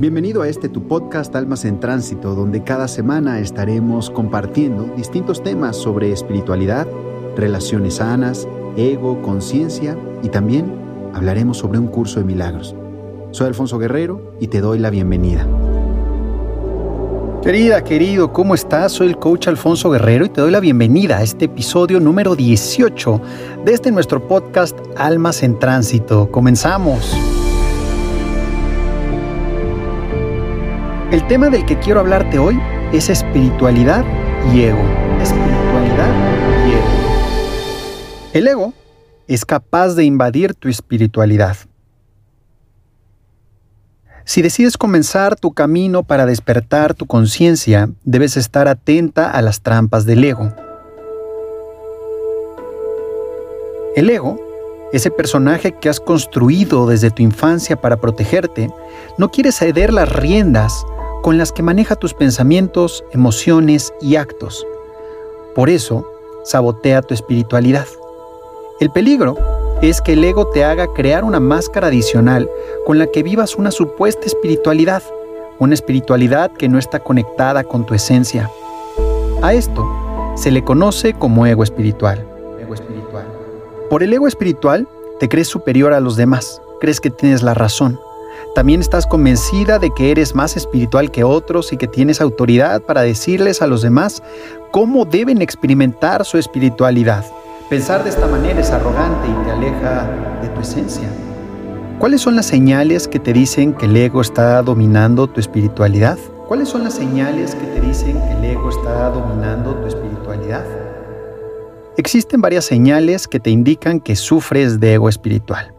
Bienvenido a este tu podcast Almas en Tránsito, donde cada semana estaremos compartiendo distintos temas sobre espiritualidad, relaciones sanas, ego, conciencia y también hablaremos sobre un curso de milagros. Soy Alfonso Guerrero y te doy la bienvenida. Querida, querido, ¿cómo estás? Soy el coach Alfonso Guerrero y te doy la bienvenida a este episodio número 18 de este nuestro podcast Almas en Tránsito. Comenzamos. El tema del que quiero hablarte hoy es espiritualidad y ego. Espiritualidad y ego. El ego es capaz de invadir tu espiritualidad. Si decides comenzar tu camino para despertar tu conciencia, debes estar atenta a las trampas del ego. El ego ese personaje que has construido desde tu infancia para protegerte, no quiere ceder las riendas con las que maneja tus pensamientos, emociones y actos. Por eso, sabotea tu espiritualidad. El peligro es que el ego te haga crear una máscara adicional con la que vivas una supuesta espiritualidad, una espiritualidad que no está conectada con tu esencia. A esto se le conoce como ego espiritual. Ego espiritual. Por el ego espiritual te crees superior a los demás, crees que tienes la razón, también estás convencida de que eres más espiritual que otros y que tienes autoridad para decirles a los demás cómo deben experimentar su espiritualidad. Pensar de esta manera es arrogante y te aleja de tu esencia. ¿Cuáles son las señales que te dicen que el ego está dominando tu espiritualidad? ¿Cuáles son las señales que te dicen que el ego está dominando tu espiritualidad? Existen varias señales que te indican que sufres de ego espiritual.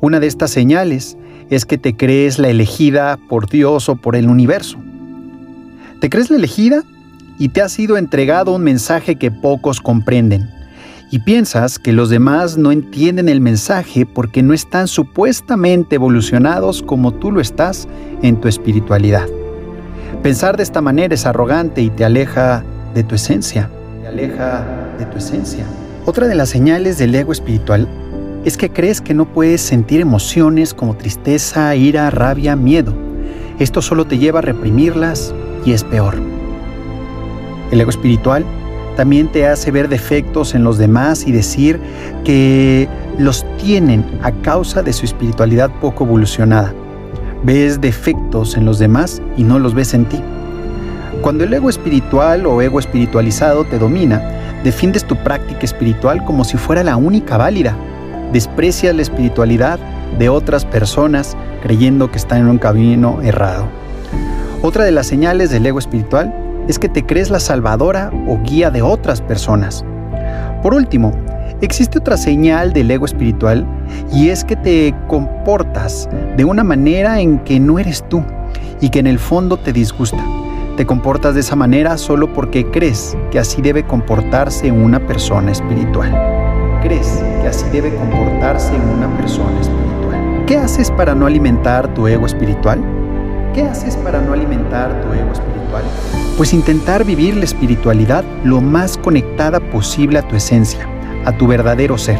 Una de estas señales es que te crees la elegida por Dios o por el universo. ¿Te crees la elegida? Y te ha sido entregado un mensaje que pocos comprenden. Y piensas que los demás no entienden el mensaje porque no están supuestamente evolucionados como tú lo estás en tu espiritualidad. Pensar de esta manera es arrogante y te aleja de tu esencia. Te aleja de tu esencia. Otra de las señales del ego espiritual es que crees que no puedes sentir emociones como tristeza, ira, rabia, miedo. Esto solo te lleva a reprimirlas y es peor. El ego espiritual también te hace ver defectos en los demás y decir que los tienen a causa de su espiritualidad poco evolucionada. Ves defectos en los demás y no los ves en ti. Cuando el ego espiritual o ego espiritualizado te domina, defiendes tu práctica espiritual como si fuera la única válida desprecias la espiritualidad de otras personas creyendo que están en un camino errado. Otra de las señales del ego espiritual es que te crees la salvadora o guía de otras personas. Por último, existe otra señal del ego espiritual y es que te comportas de una manera en que no eres tú y que en el fondo te disgusta. Te comportas de esa manera solo porque crees que así debe comportarse una persona espiritual. Crees que así debe comportarse una persona espiritual. ¿Qué haces para no alimentar tu ego espiritual? ¿Qué haces para no alimentar tu ego espiritual? Pues intentar vivir la espiritualidad lo más conectada posible a tu esencia, a tu verdadero ser.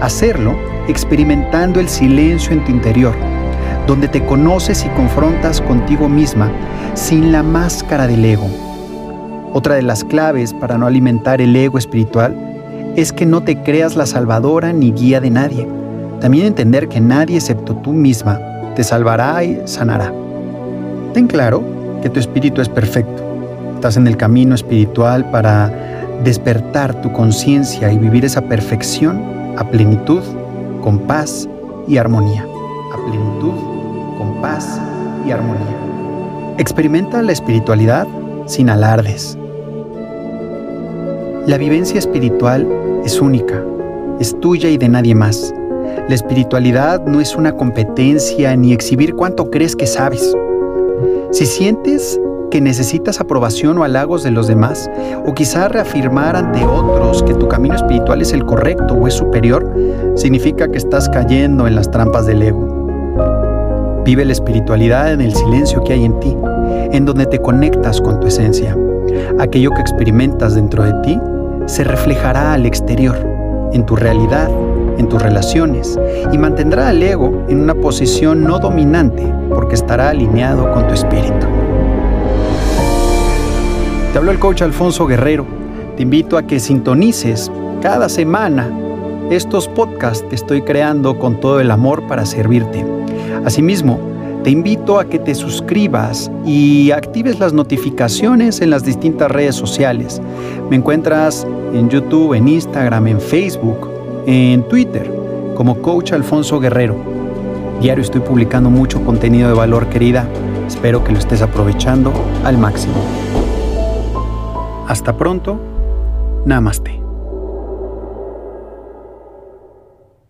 Hacerlo experimentando el silencio en tu interior, donde te conoces y confrontas contigo misma sin la máscara del ego. Otra de las claves para no alimentar el ego espiritual es que no te creas la salvadora ni guía de nadie. También entender que nadie excepto tú misma te salvará y sanará. Ten claro que tu espíritu es perfecto. Estás en el camino espiritual para despertar tu conciencia y vivir esa perfección a plenitud, con paz y armonía. A plenitud, con paz y armonía. Experimenta la espiritualidad sin alardes. La vivencia espiritual es única, es tuya y de nadie más. La espiritualidad no es una competencia ni exhibir cuánto crees que sabes. Si sientes que necesitas aprobación o halagos de los demás, o quizá reafirmar ante otros que tu camino espiritual es el correcto o es superior, significa que estás cayendo en las trampas del ego. Vive la espiritualidad en el silencio que hay en ti, en donde te conectas con tu esencia. Aquello que experimentas dentro de ti se reflejará al exterior, en tu realidad en tus relaciones y mantendrá al ego en una posición no dominante porque estará alineado con tu espíritu. Te habló el coach Alfonso Guerrero. Te invito a que sintonices cada semana estos podcasts que estoy creando con todo el amor para servirte. Asimismo, te invito a que te suscribas y actives las notificaciones en las distintas redes sociales. Me encuentras en YouTube, en Instagram, en Facebook, en Twitter, como Coach Alfonso Guerrero. Diario estoy publicando mucho contenido de valor, querida. Espero que lo estés aprovechando al máximo. Hasta pronto. Namaste.